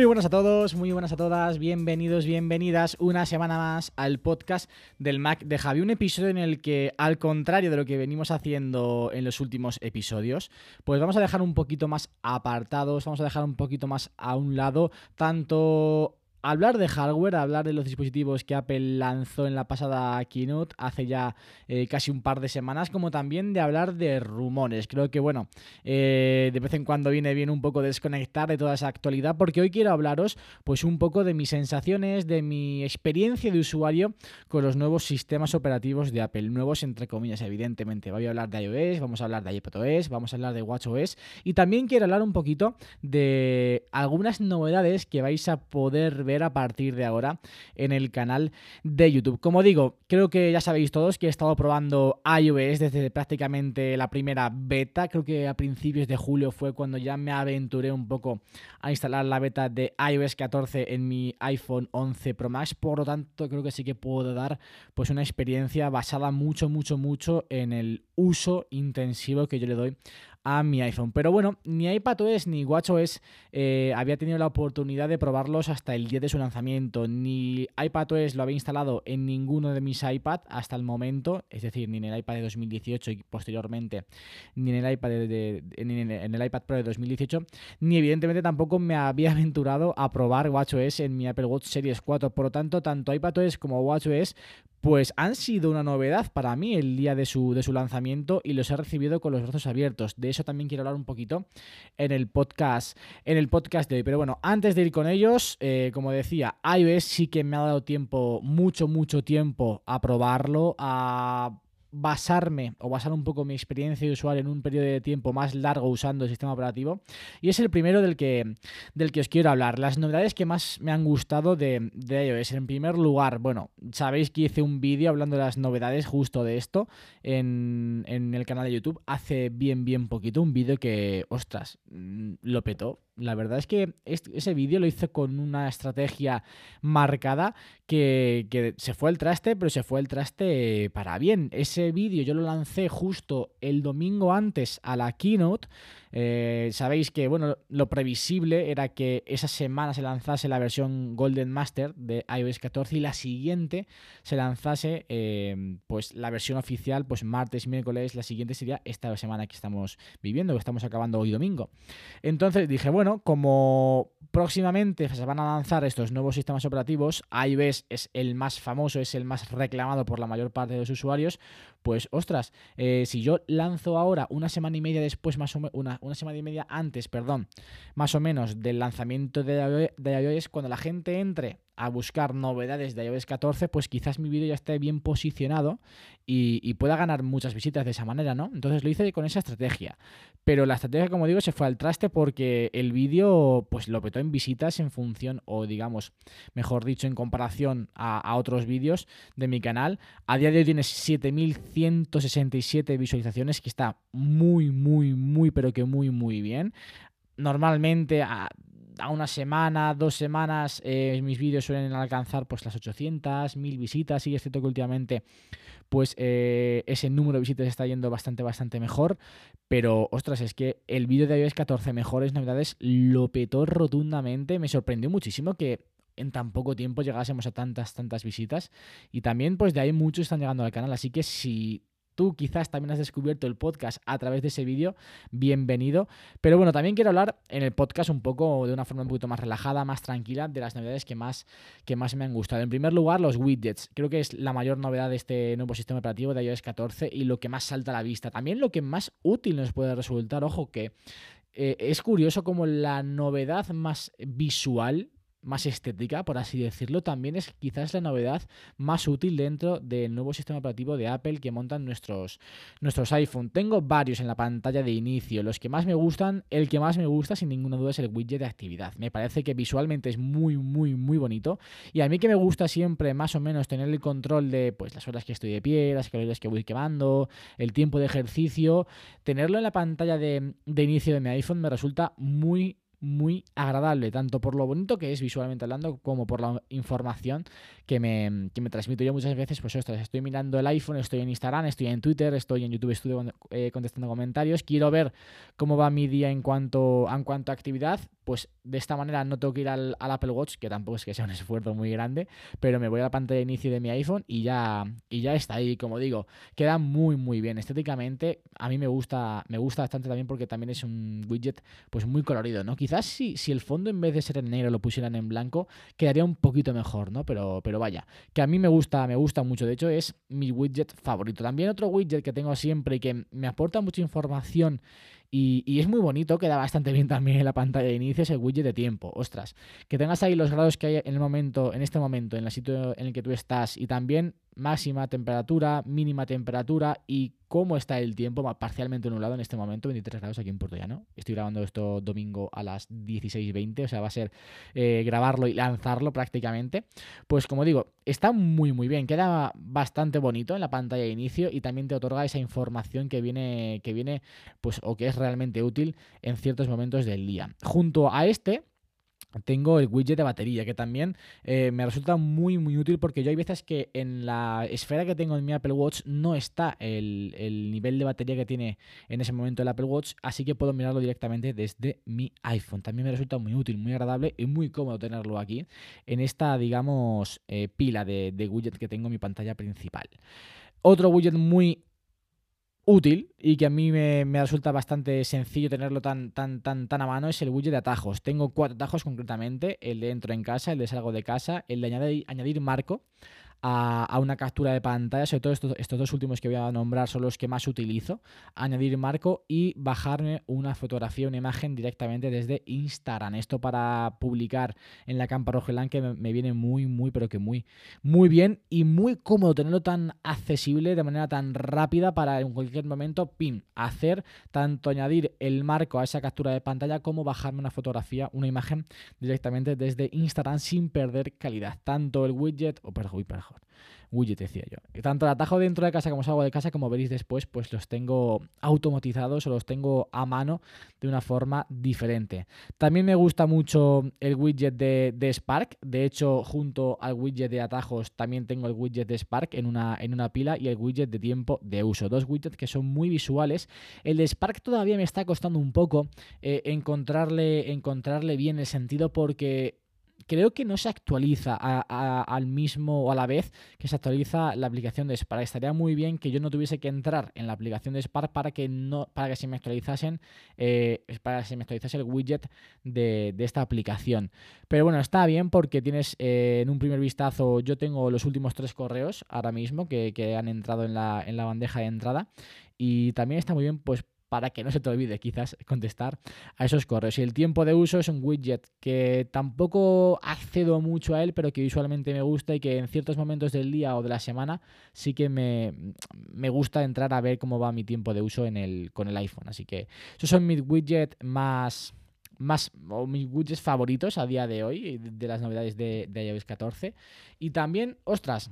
Muy buenas a todos, muy buenas a todas, bienvenidos, bienvenidas una semana más al podcast del Mac de Javi, un episodio en el que, al contrario de lo que venimos haciendo en los últimos episodios, pues vamos a dejar un poquito más apartados, vamos a dejar un poquito más a un lado tanto hablar de hardware, hablar de los dispositivos que Apple lanzó en la pasada keynote hace ya eh, casi un par de semanas, como también de hablar de rumores. Creo que, bueno, eh, de vez en cuando viene bien un poco desconectar de toda esa actualidad, porque hoy quiero hablaros, pues, un poco de mis sensaciones, de mi experiencia de usuario con los nuevos sistemas operativos de Apple, nuevos entre comillas, evidentemente. Voy a hablar de iOS, vamos a hablar de iPadOS, vamos a hablar de WatchOS y también quiero hablar un poquito de algunas novedades que vais a poder ver a partir de ahora en el canal de YouTube. Como digo, creo que ya sabéis todos que he estado probando iOS desde prácticamente la primera beta. Creo que a principios de julio fue cuando ya me aventuré un poco a instalar la beta de iOS 14 en mi iPhone 11 Pro Max. Por lo tanto, creo que sí que puedo dar pues una experiencia basada mucho, mucho, mucho en el uso intensivo que yo le doy a mi iPhone. Pero bueno, ni iPadOS ni WatchOS eh, había tenido la oportunidad de probarlos hasta el día de su lanzamiento. Ni iPadOS lo había instalado en ninguno de mis iPad hasta el momento, es decir, ni en el iPad de 2018 y posteriormente, ni en el iPad, de, en el iPad Pro de 2018, ni evidentemente tampoco me había aventurado a probar WatchOS en mi Apple Watch Series 4. Por lo tanto, tanto iPadOS como WatchOS pues han sido una novedad para mí el día de su, de su lanzamiento y los he recibido con los brazos abiertos. De eso también quiero hablar un poquito en el podcast, en el podcast de hoy. Pero bueno, antes de ir con ellos, eh, como decía, iOS sí que me ha dado tiempo, mucho, mucho tiempo a probarlo, a basarme o basar un poco mi experiencia de usuario en un periodo de tiempo más largo usando el sistema operativo y es el primero del que, del que os quiero hablar. Las novedades que más me han gustado de, de iOS. En primer lugar, bueno, sabéis que hice un vídeo hablando de las novedades justo de esto en, en el canal de YouTube hace bien, bien poquito. Un vídeo que, ostras, mm, lo petó la verdad es que ese vídeo lo hice con una estrategia marcada que, se fue el traste, pero se fue el traste para bien. Ese vídeo yo lo lancé justo el domingo antes a la keynote. Eh, sabéis que, bueno, lo previsible era que esa semana se lanzase la versión Golden Master de iOS 14 y la siguiente se lanzase, eh, pues, la versión oficial, pues, martes, miércoles, la siguiente sería esta semana que estamos viviendo, que estamos acabando hoy domingo. Entonces dije, bueno, como próximamente se van a lanzar estos nuevos sistemas operativos, iOS es el más famoso, es el más reclamado por la mayor parte de los usuarios, pues ostras, eh, si yo lanzo ahora una semana y media después, más o menos, una, una, semana y media antes, perdón, más o menos del lanzamiento de iOS, cuando la gente entre a buscar novedades de iOS 14, pues quizás mi vídeo ya esté bien posicionado y, pueda ganar muchas visitas de esa manera, ¿no? Entonces lo hice con esa estrategia. Pero la estrategia, como digo, se fue al traste porque el vídeo pues lo petó en visitas en función, o digamos, mejor dicho, en comparación a, otros vídeos de mi canal. A día de hoy tiene 7.167 visualizaciones, que está muy, muy, muy, pero que muy, muy bien normalmente a, a una semana, dos semanas, eh, mis vídeos suelen alcanzar pues las 800, 1000 visitas. Y es cierto que últimamente pues eh, ese número de visitas está yendo bastante, bastante mejor. Pero, ostras, es que el vídeo de iOS 14 mejores novedades lo petó rotundamente. Me sorprendió muchísimo que en tan poco tiempo llegásemos a tantas, tantas visitas. Y también, pues de ahí muchos están llegando al canal. Así que si tú quizás también has descubierto el podcast a través de ese vídeo, bienvenido. Pero bueno, también quiero hablar en el podcast un poco de una forma un poquito más relajada, más tranquila, de las novedades que más, que más me han gustado. En primer lugar, los widgets. Creo que es la mayor novedad de este nuevo sistema operativo de iOS 14 y lo que más salta a la vista. También lo que más útil nos puede resultar, ojo que eh, es curioso como la novedad más visual más estética, por así decirlo, también es quizás la novedad más útil dentro del nuevo sistema operativo de Apple que montan nuestros, nuestros iPhone. Tengo varios en la pantalla de inicio. Los que más me gustan, el que más me gusta sin ninguna duda es el widget de actividad. Me parece que visualmente es muy, muy, muy bonito. Y a mí que me gusta siempre más o menos tener el control de pues, las horas que estoy de pie, las calorías que voy quemando, el tiempo de ejercicio, tenerlo en la pantalla de, de inicio de mi iPhone me resulta muy muy agradable, tanto por lo bonito que es visualmente hablando, como por la información que me, que me transmito yo muchas veces. Pues ostras, estoy mirando el iPhone, estoy en Instagram, estoy en Twitter, estoy en YouTube, estoy eh, contestando comentarios. Quiero ver cómo va mi día en cuanto, en cuanto a actividad. Pues de esta manera no tengo que ir al, Apple Watch, que tampoco es que sea un esfuerzo muy grande, pero me voy a la pantalla de inicio de mi iPhone y ya, y ya está ahí. Como digo, queda muy, muy bien. Estéticamente, a mí me gusta, me gusta bastante también porque también es un widget pues muy colorido, ¿no? Quizás si, si el fondo en vez de ser en negro lo pusieran en blanco, quedaría un poquito mejor, ¿no? Pero, pero vaya, que a mí me gusta, me gusta mucho. De hecho, es mi widget favorito. También otro widget que tengo siempre y que me aporta mucha información y, es muy bonito, queda bastante bien también en la pantalla de inicio, es el widget de tiempo. Ostras, que tengas ahí los grados que hay en el momento, en este momento, en el sitio en el que tú estás, y también máxima temperatura, mínima temperatura y cómo está el tiempo parcialmente nublado en este momento, 23 grados aquí en Puerto Llano. Estoy grabando esto domingo a las 16.20, o sea, va a ser eh, grabarlo y lanzarlo prácticamente. Pues como digo, está muy muy bien, queda bastante bonito en la pantalla de inicio y también te otorga esa información que viene, que viene, pues, o que es realmente útil en ciertos momentos del día. Junto a este, tengo el widget de batería, que también eh, me resulta muy muy útil porque yo hay veces que en la esfera que tengo en mi Apple Watch no está el, el, nivel de batería que tiene en ese momento el Apple Watch, así que puedo mirarlo directamente desde mi iPhone. También me resulta muy útil, muy agradable y muy cómodo tenerlo aquí en esta, digamos, eh, pila de, de widget que tengo en mi pantalla principal. Otro widget muy útil y que a mí me, resulta bastante sencillo tenerlo tan, tan, tan, tan a mano es el widget de atajos. Tengo cuatro atajos concretamente, el de entro en casa, el de salgo de casa, el de añadir, añadir marco, a, una captura de pantalla, sobre todo estos, estos, dos últimos que voy a nombrar son los que más utilizo, añadir marco y bajarme una fotografía, una imagen directamente desde Instagram. Esto para publicar en la campa Rogelán que me, viene muy, muy, pero que muy, muy bien y muy cómodo tenerlo tan accesible de manera tan rápida para en cualquier momento, pin, hacer tanto añadir el marco a esa captura de pantalla como bajarme una fotografía, una imagen directamente desde Instagram sin perder calidad. Tanto el widget, o perdón, perdón widget decía yo. Tanto el atajo dentro de casa como salgo de casa, como veréis después, pues los tengo automatizados o los tengo a mano de una forma diferente. También me gusta mucho el widget de, Spark. De hecho, junto al widget de atajos, también tengo el widget de Spark en una, en una pila y el widget de tiempo de uso. Dos widgets que son muy visuales. El de Spark todavía me está costando un poco eh, encontrarle, encontrarle bien el sentido porque creo que no se actualiza al mismo o a la vez que se actualiza la aplicación de Spark. Estaría muy bien que yo no tuviese que entrar en la aplicación de Spark para que no, para que se me actualizasen, eh, para que se me actualizase el widget de, esta aplicación. Pero bueno, está bien porque tienes eh, en un primer vistazo, yo tengo los últimos tres correos ahora mismo que, que han entrado en la, en la bandeja de entrada. Y también está muy bien, pues para que no se te olvide quizás contestar a esos correos. Y el tiempo de uso es un widget que tampoco accedo mucho a él, pero que visualmente me gusta y que en ciertos momentos del día o de la semana sí que me, gusta entrar a ver cómo va mi tiempo de uso en el, con el iPhone. Así que esos son mis widgets más más o mis widgets favoritos a día de hoy de las novedades de, de iOS 14 y también ostras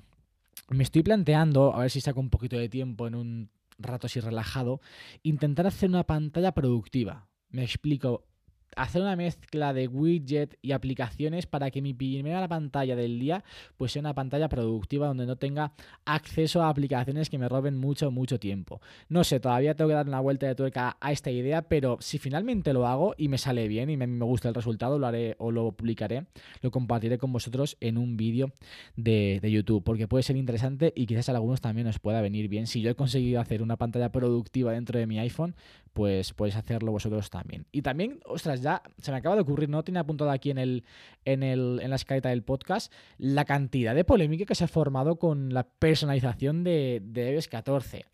me estoy planteando a ver si saco un poquito de tiempo en un rato así relajado, intentar hacer una pantalla productiva. Me explico hacer una mezcla de widget y aplicaciones para que mi primera pantalla del día pues sea una pantalla productiva donde no tenga acceso a aplicaciones que me roben mucho, mucho tiempo. No sé, todavía tengo que dar una vuelta de tuerca a esta idea, pero si finalmente lo hago y me sale bien y me, gusta el resultado, lo haré o lo publicaré, lo compartiré con vosotros en un vídeo de, de YouTube, porque puede ser interesante y quizás a algunos también os pueda venir bien. Si yo he conseguido hacer una pantalla productiva dentro de mi iPhone, pues podéis hacerlo vosotros también. Y también, ostras, ya se me acaba de ocurrir, no tenía apuntado aquí en, el, en, el, en la escaleta del podcast, la cantidad de polémica que se ha formado con la personalización de, de iOS 14.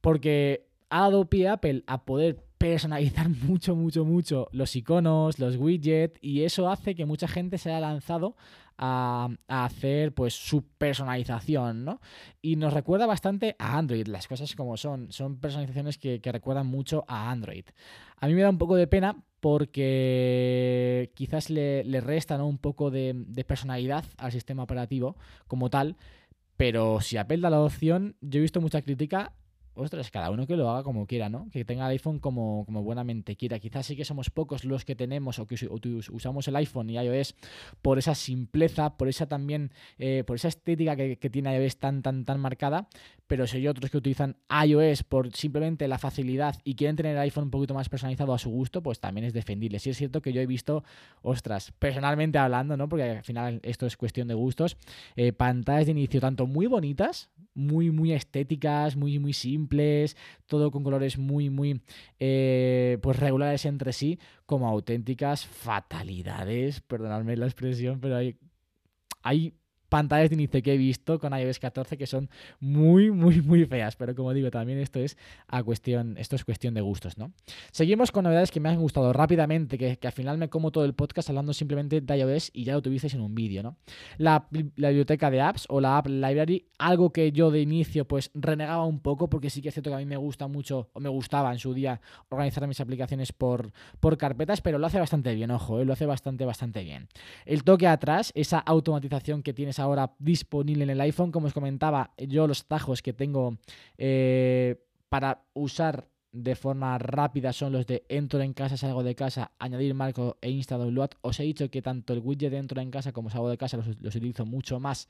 Porque ha dado pie a Apple a poder personalizar mucho, mucho, mucho los iconos, los widgets, y eso hace que mucha gente se haya lanzado a, hacer pues su personalización, ¿no? Y nos recuerda bastante a Android, las cosas como son, son personalizaciones que, recuerdan mucho a Android. A mí me da un poco de pena porque quizás le, le resta un poco de, personalidad al sistema operativo como tal, pero si Apple da la opción, yo he visto mucha crítica ostras, cada uno que lo haga como quiera, ¿no? Que tenga el iPhone como, como buenamente quiera. Quizás sí que somos pocos los que tenemos o que usamos el iPhone y iOS por esa simpleza, por esa también, eh, por esa estética que, tiene iOS tan, tan, tan marcada, pero si hay otros que utilizan iOS por simplemente la facilidad y quieren tener el iPhone un poquito más personalizado a su gusto, pues también es defendible. Sí es cierto que yo he visto, ostras, personalmente hablando, ¿no? Porque al final esto es cuestión de gustos, eh, pantallas de inicio tanto muy bonitas, muy, muy estéticas, muy, muy simples, todo con colores muy, muy, eh, pues regulares entre sí, como auténticas fatalidades, perdonadme la expresión, pero hay, hay pantallas de inicio que he visto con iOS 14 que son muy, muy, muy feas. Pero como digo, también esto es, a cuestión, esto es cuestión de gustos, ¿no? Seguimos con novedades que me han gustado rápidamente, que, al final me como todo el podcast hablando simplemente de iOS y ya lo tuvisteis en un vídeo, ¿no? La, biblioteca de apps o la App Library, algo que yo de inicio pues renegaba un poco, porque sí que es cierto que a mí me gusta mucho, o me gustaba en su día organizar mis aplicaciones por, por carpetas, pero lo hace bastante bien, ojo, ¿eh? lo hace bastante, bastante bien. El toque atrás, esa automatización que tienes ahora disponible en el iPhone. Como os comentaba, yo los tajos que tengo eh, para usar de forma rápida son los de entro en casa, salgo de casa, añadir marco e insta download. Os he dicho que tanto el widget de entro en casa como salgo de casa los, utilizo mucho más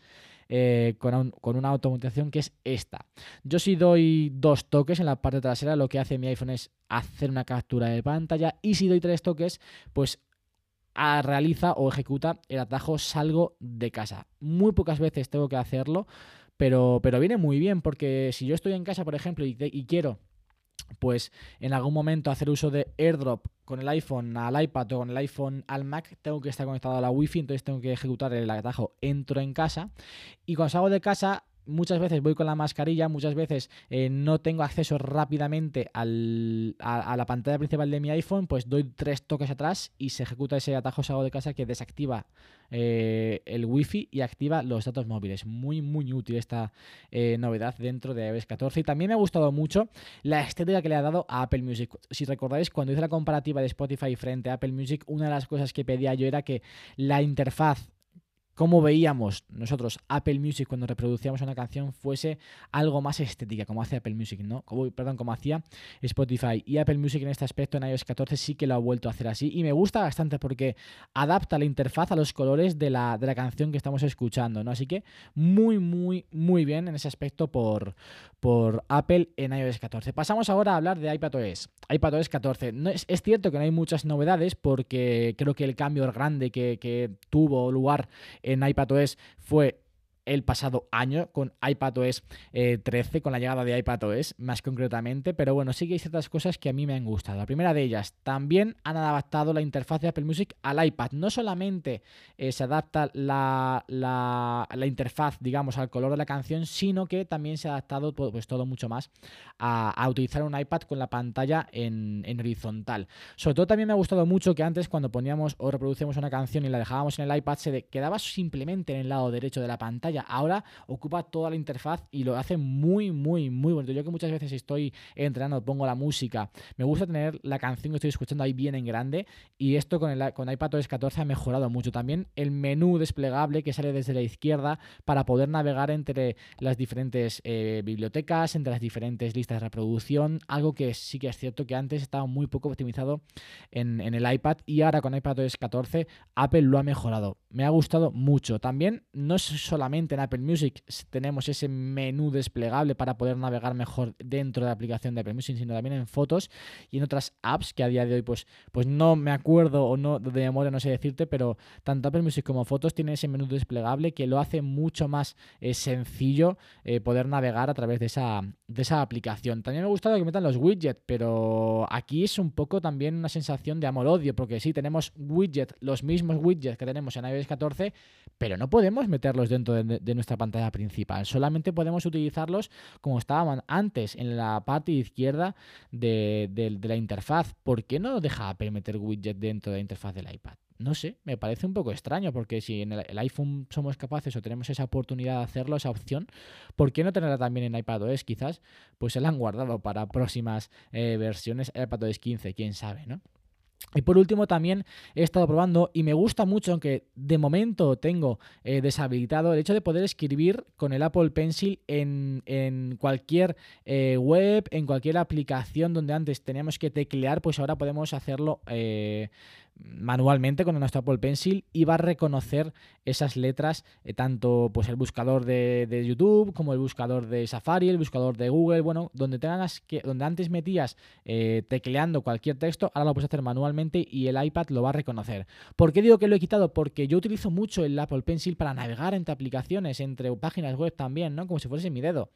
eh, con, con, una automatización que es esta. Yo si doy dos toques en la parte trasera, lo que hace mi iPhone es hacer una captura de pantalla y si doy tres toques, pues realiza o ejecuta el atajo salgo de casa. Muy pocas veces tengo que hacerlo, pero, pero viene muy bien porque si yo estoy en casa, por ejemplo, y, quiero pues en algún momento hacer uso de AirDrop con el iPhone al iPad o con el iPhone al Mac, tengo que estar conectado a la Wi-Fi, entonces tengo que ejecutar el atajo entro en casa y cuando salgo de casa muchas veces voy con la mascarilla, muchas veces eh, no tengo acceso rápidamente a, la pantalla principal de mi iPhone, pues doy tres toques atrás y se ejecuta ese atajo salgo de casa que desactiva eh, el wifi y activa los datos móviles. Muy, muy útil esta eh, novedad dentro de iOS 14. Y también me ha gustado mucho la estética que le ha dado a Apple Music. Si recordáis, cuando hice la comparativa de Spotify frente a Apple Music, una de las cosas que pedía yo era que la interfaz cómo veíamos nosotros Apple Music cuando reproducíamos una canción fuese algo más estética, como hace Apple Music, ¿no? Como, perdón, como hacía Spotify. Y Apple Music en este aspecto en iOS 14 sí que lo ha vuelto a hacer así. Y me gusta bastante porque adapta la interfaz a los colores de la, de la canción que estamos escuchando, ¿no? Así que muy, muy, muy bien en ese aspecto por, por Apple en iOS 14. Pasamos ahora a hablar de iPadOS. iPadOS 14. No, es, es cierto que no hay muchas novedades porque creo que el cambio grande que, que tuvo lugar en iPadOS fue el pasado año con iPadOS 13, eh, con la llegada de iPadOS más concretamente, pero bueno, sí que hay ciertas cosas que a mí me han gustado. La primera de ellas, también han adaptado la interfaz de Apple Music al iPad. No solamente eh, se adapta la, interfaz, digamos, al color de la canción, sino que también se ha adaptado pues, todo mucho más a, utilizar un iPad con la pantalla en, horizontal. Sobre todo también me ha gustado mucho que antes cuando poníamos o reproducíamos una canción y la dejábamos en el iPad, se quedaba simplemente en el lado derecho de la pantalla Ahora ocupa toda la interfaz y lo hace muy, muy, muy bonito. Yo que muchas veces estoy entrenando, pongo la música, me gusta tener la canción que estoy escuchando ahí bien en grande y esto con, el, con iPadOS 14 ha mejorado mucho. También el menú desplegable que sale desde la izquierda para poder navegar entre las diferentes eh, bibliotecas, entre las diferentes listas de reproducción, algo que sí que es cierto que antes estaba muy poco optimizado en, en el iPad y ahora con iPadOS 14 Apple lo ha mejorado. Me ha gustado mucho. También no es solamente en Apple Music tenemos ese menú desplegable para poder navegar mejor dentro de la aplicación de Apple Music, sino también en fotos y en otras apps que a día de hoy pues, pues no me acuerdo o no de memoria no sé decirte, pero tanto Apple Music como fotos tienen ese menú desplegable que lo hace mucho más eh, sencillo eh, poder navegar a través de esa, de esa aplicación. También me ha gustado que metan los widgets, pero aquí es un poco también una sensación de amor-odio, porque sí, tenemos widgets, los mismos widgets que tenemos en iOS 14, pero no podemos meterlos dentro de nuestra pantalla principal. Solamente podemos utilizarlos como estaban antes, en la parte izquierda de, de la interfaz. ¿Por qué no deja Apple meter widget dentro de la interfaz del iPad? no sé, me parece un poco extraño porque si en el, iPhone somos capaces o tenemos esa oportunidad de hacerlo, esa opción, ¿por qué no tenerla también en iPadOS? Quizás pues se la han guardado para próximas eh, versiones, iPadOS 15, quién sabe, ¿no? Y por último también he estado probando y me gusta mucho, aunque de momento tengo eh, deshabilitado, el hecho de poder escribir con el Apple Pencil en, en cualquier eh, web, en cualquier aplicación donde antes teníamos que teclear, pues ahora podemos hacerlo manualmente con nuestro Apple Pencil y va a reconocer esas letras, eh, tanto pues el buscador de, YouTube como el buscador de Safari, el buscador de Google, bueno, donde tengas que, donde antes metías eh, tecleando cualquier texto, ahora lo puedes hacer manualmente y el iPad lo va a reconocer. ¿Por qué digo que lo he quitado? Porque yo utilizo mucho el Apple Pencil para navegar entre aplicaciones, entre páginas web también, ¿no? Como si fuese mi dedo.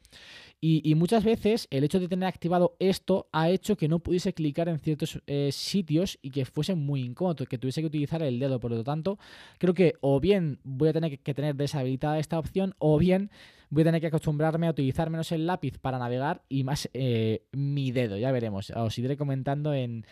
Y, muchas veces el hecho de tener activado esto ha hecho que no pudiese clicar en ciertos eh, sitios y que fuese muy incómodo, que tuviese que utilizar el dedo. Por lo tanto, creo que o bien voy a tener que tener deshabilitada esta opción o bien voy a tener que acostumbrarme a utilizar menos el lápiz para navegar y más eh, mi dedo. Ya veremos. Os iré comentando en,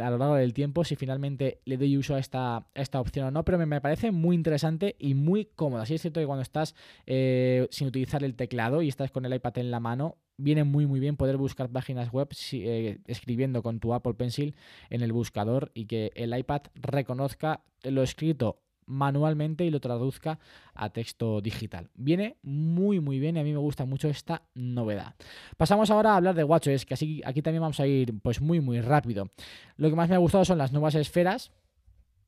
a lo largo del tiempo si finalmente le doy uso a esta, esta opción o no. Pero me, parece muy interesante y muy cómodo. Así es cierto que cuando estás eh, sin utilizar el teclado y estás con el iPad en la mano, viene muy muy bien poder buscar páginas web eh, escribiendo con tu Apple Pencil en el buscador y que el iPad reconozca lo escrito manualmente y lo traduzca a texto digital. Viene muy muy bien y a mí me gusta mucho esta novedad. Pasamos ahora a hablar de WatchOS, que así aquí también vamos a ir pues muy muy rápido. Lo que más me ha gustado son las nuevas esferas,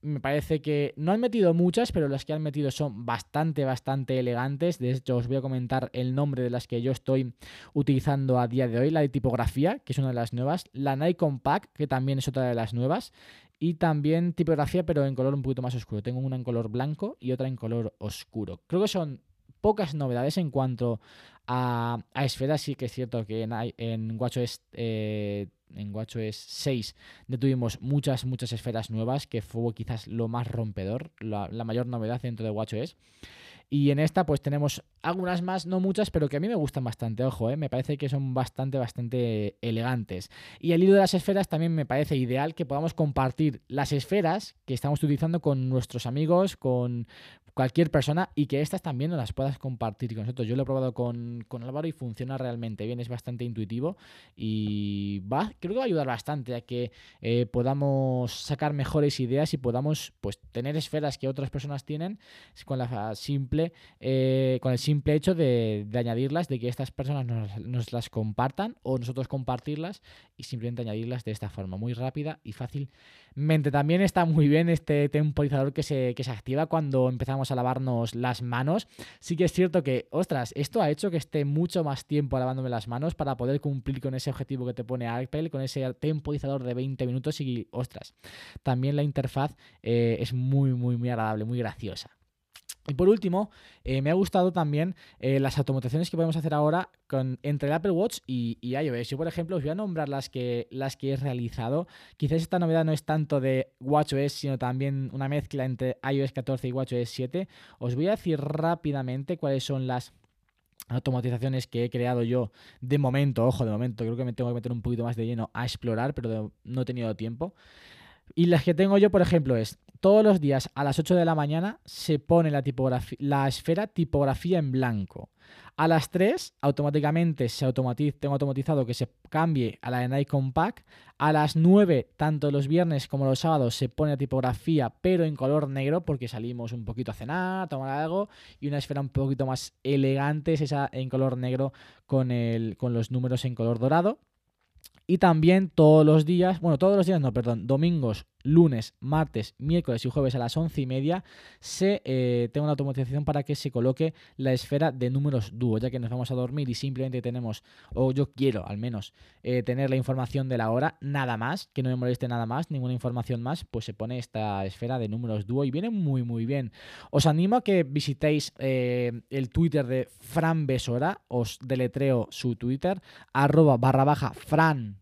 me parece que no han metido muchas, pero las que han metido son bastante, bastante elegantes. De hecho, os voy a comentar el nombre de las que yo estoy utilizando a día de hoy. La de tipografía, que es una de las nuevas. La Nikon Pack, que también es otra de las nuevas. Y también tipografía, pero en color un poquito más oscuro. Tengo una en color blanco y otra en color oscuro. Creo que son pocas novedades en cuanto a, esferas. Sí que es cierto que en, en WatchOS en WatchOS 6 ya tuvimos muchas, muchas esferas nuevas, que fue quizás lo más rompedor, la, mayor novedad dentro de WatchOS. Y en esta pues tenemos algunas más, no muchas, pero que a mí me gustan bastante, ojo, ¿eh? me parece que son bastante, bastante elegantes. Y el hilo de las esferas también me parece ideal que podamos compartir las esferas que estamos utilizando con nuestros amigos, con cualquier persona y que estas también las puedas compartir con nosotros. Yo lo he probado con, con Álvaro y funciona realmente bien, es bastante intuitivo y va, creo que va a ayudar bastante a que eh, podamos sacar mejores ideas y podamos pues tener esferas que otras personas tienen con la simple, eh, con el simple hecho de, añadirlas, de que estas personas nos, las compartan o nosotros compartirlas y simplemente añadirlas de esta forma, muy rápida y fácilmente. También está muy bien este temporizador que se, que se activa cuando empezamos a lavarnos las manos. Sí que es cierto que, ostras, esto ha hecho que esté mucho más tiempo lavándome las manos para poder cumplir con ese objetivo que te pone Apple, con ese temporizador de 20 minutos y, ostras, también la interfaz eh, es muy, muy, muy agradable, muy graciosa. Y por último, eh, me ha gustado también eh, las automatizaciones que podemos hacer ahora entre el Apple Watch y, iOS. Yo, por ejemplo, os voy a nombrar las que, las que he realizado. Quizás esta novedad no es tanto de WatchOS, sino también una mezcla entre iOS 14 y WatchOS 7. Os voy a decir rápidamente cuáles son las automatizaciones que he creado yo de momento, ojo, de momento, creo que me tengo que meter un poquito más de lleno a explorar, pero no he tenido tiempo. Y las que tengo yo, por ejemplo, es todos los días a las 8 de la mañana se pone la, esfera tipografía en blanco. A las 3 automáticamente se automatiza, tengo automatizado que se cambie a la de Nikon Pack. A las 9, tanto los viernes como los sábados, se pone la tipografía pero en color negro porque salimos un poquito a cenar, a tomar algo. Y una esfera un poquito más elegante es esa en color negro con, con los números en color dorado. Y también todos los días, bueno, todos los días no, perdón, domingos, lunes, martes, miércoles y jueves a las once y media, se eh, tengo una automatización para que se coloque la esfera de números dúo, ya que nos vamos a dormir y simplemente tenemos, o yo quiero al menos, eh, tener la información de la hora, nada más, que no me moleste nada más, ninguna información más, pues se pone esta esfera de números dúo y viene muy muy bien. Os animo a que visitéis eh, el Twitter de Fran Besora, os deletreo su Twitter, arroba barra baja Fran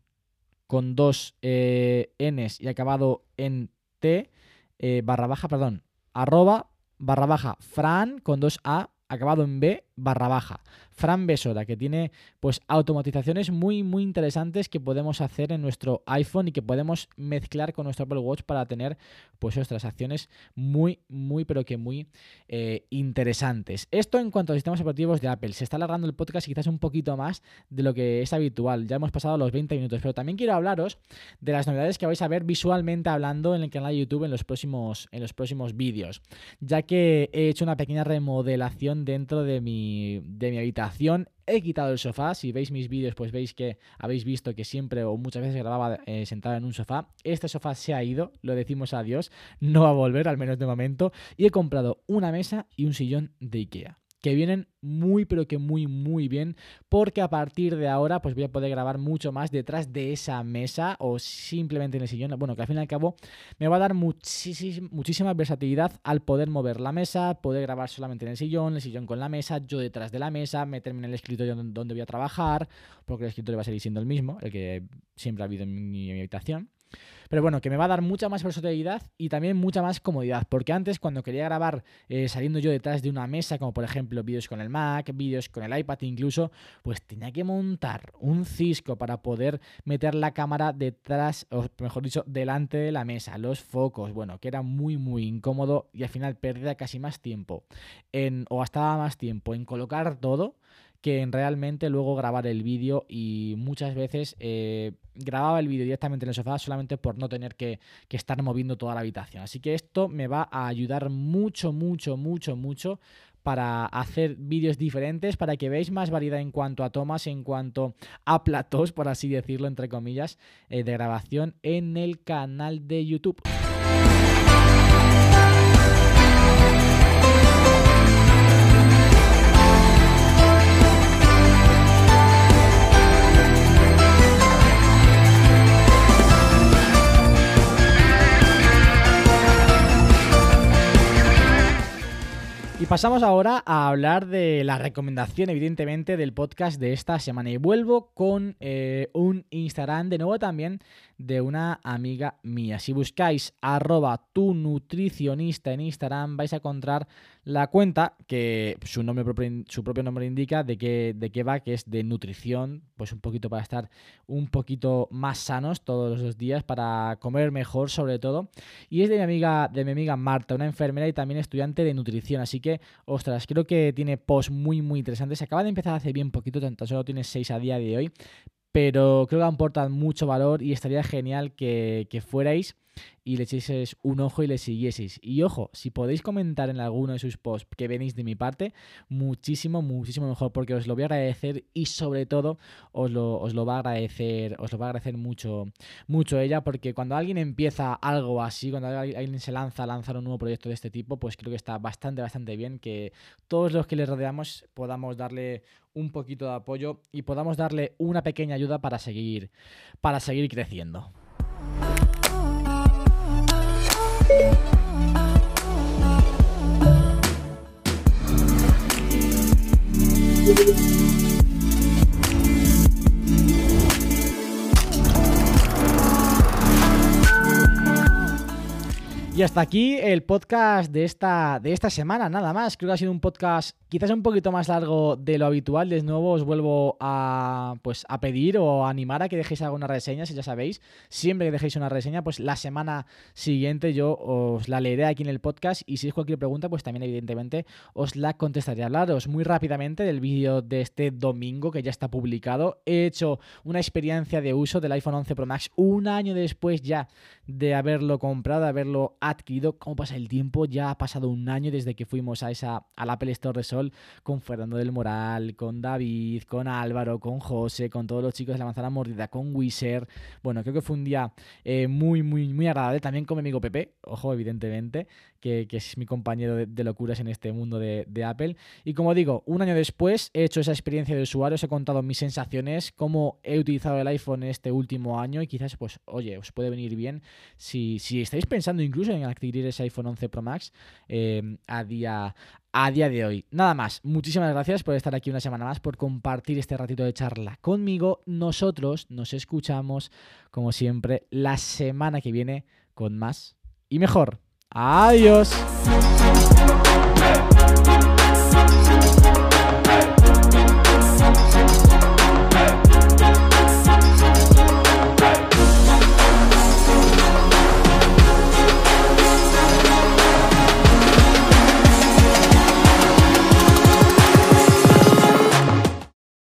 con dos eh, Ns y acabado en T, eh, barra baja, perdón, arroba barra baja Fran con dos A acabado en B barra baja. Fran Besora, que tiene pues automatizaciones muy muy interesantes que podemos hacer en nuestro iPhone y que podemos mezclar con nuestro Apple Watch para tener pues nuestras acciones muy muy pero que muy eh, interesantes. Esto en cuanto a sistemas operativos de Apple. Se está alargando el podcast quizás un poquito más de lo que es habitual. Ya hemos pasado los 20 minutos, pero también quiero hablaros de las novedades que vais a ver visualmente hablando en el canal de YouTube en los próximos, en los próximos vídeos, ya que he hecho una pequeña remodelación dentro de mi, de mi habitación. He quitado el sofá. Si veis mis vídeos, pues veis que habéis visto que siempre o muchas veces grababa eh, sentado en un sofá. Este sofá se ha ido, lo decimos adiós, no va a volver, al menos de momento. Y he comprado una mesa y un sillón de IKEA que vienen muy pero que muy muy bien porque a partir de ahora pues voy a poder grabar mucho más detrás de esa mesa o simplemente en el sillón. Bueno que al fin y al cabo me va a dar muchísima, versatilidad al poder mover la mesa poder grabar solamente en el sillón el sillón con la mesa yo detrás de la mesa meterme en el escritorio donde voy a trabajar porque el escritorio va a seguir siendo el mismo el que siempre ha habido en mi habitación pero bueno, que me va a dar mucha más versatilidad y también mucha más comodidad. Porque antes, cuando quería grabar eh, saliendo yo detrás de una mesa, como por ejemplo vídeos con el Mac, vídeos con el iPad incluso, pues tenía que montar un cisco para poder meter la cámara detrás, o mejor dicho, delante de la mesa, los focos, bueno, que era muy, muy incómodo y al final perdía casi más tiempo en, o gastaba más tiempo en colocar todo que en realmente luego grabar el vídeo y muchas veces eh, grababa el vídeo directamente en el sofá solamente por no tener que, estar moviendo toda la habitación. Así que esto me va a ayudar mucho, mucho, mucho, mucho para hacer vídeos diferentes, para que veáis más variedad en cuanto a tomas, en cuanto a platos, por así decirlo, entre comillas, eh, de grabación en el canal de YouTube. Pasamos ahora a hablar de la recomendación, evidentemente, del podcast de esta semana. Y vuelvo con eh, un Instagram de nuevo también de una amiga mía. Si buscáis arroba tu nutricionista en Instagram vais a encontrar la cuenta que su, nombre propio, nombre indica de qué, de qué va, que es de nutrición, pues un poquito para estar un poquito más sanos todos los días, para comer mejor sobre todo. Y es de mi amiga, de mi amiga Marta, una enfermera y también estudiante de nutrición. Así que, ostras, creo que tiene post muy muy interesantes. Se acaba de empezar hace bien poquito, tanto solo tiene 6 a día de hoy, pero creo que aportan mucho valor y estaría genial que, que fuerais y le echéis un ojo y le siguieseis. Y ojo, si podéis comentar en alguno de sus posts que venís de mi parte, muchísimo, muchísimo mejor, porque os lo voy a agradecer y sobre todo os lo, os lo va a agradecer, os lo va a agradecer mucho, mucho ella, porque cuando alguien empieza algo así, cuando alguien se lanza a lanzar un nuevo proyecto de este tipo, pues creo que está bastante, bastante bien que todos los que le rodeamos podamos darle un poquito de apoyo y podamos darle una pequeña ayuda para seguir, para seguir creciendo. Y hasta aquí el podcast de esta, de esta semana, nada más. Creo que ha sido un podcast quizás un poquito más largo de lo habitual. De nuevo os vuelvo a, pues, a pedir o animar a que dejéis alguna reseña, si ya sabéis. Siempre que dejéis una reseña, pues la semana siguiente yo os la leeré aquí en el podcast. Y si es cualquier pregunta, pues también evidentemente os la contestaré. Hablaros muy rápidamente del vídeo de este domingo que ya está publicado. He hecho una experiencia de uso del iPhone 11 Pro Max un año después ya de haberlo comprado, de haberlo adquirido. ¿Cómo pasa el tiempo? Ya ha pasado un año desde que fuimos a esa al Apple Store de Sol con Fernando del Moral, con David, con Álvaro, con José, con todos los chicos de la manzana mordida, con Wiser. Bueno, creo que fue un día eh, muy, muy, muy agradable. También con mi amigo Pepe, ojo, evidentemente, que, es mi compañero de, locuras en este mundo de, Apple. Y como digo, un año después he hecho esa experiencia de usuario, os he contado mis sensaciones, cómo he utilizado el iPhone este último año y quizás, pues, oye, os puede venir bien si, si estáis pensando incluso en adquirir ese iPhone 11 Pro Max eh, a, día, a día de hoy. Nada más, muchísimas gracias por estar aquí una semana más, por compartir este ratito de charla conmigo. Nosotros nos escuchamos, como siempre, la semana que viene con más y mejor. Adiós.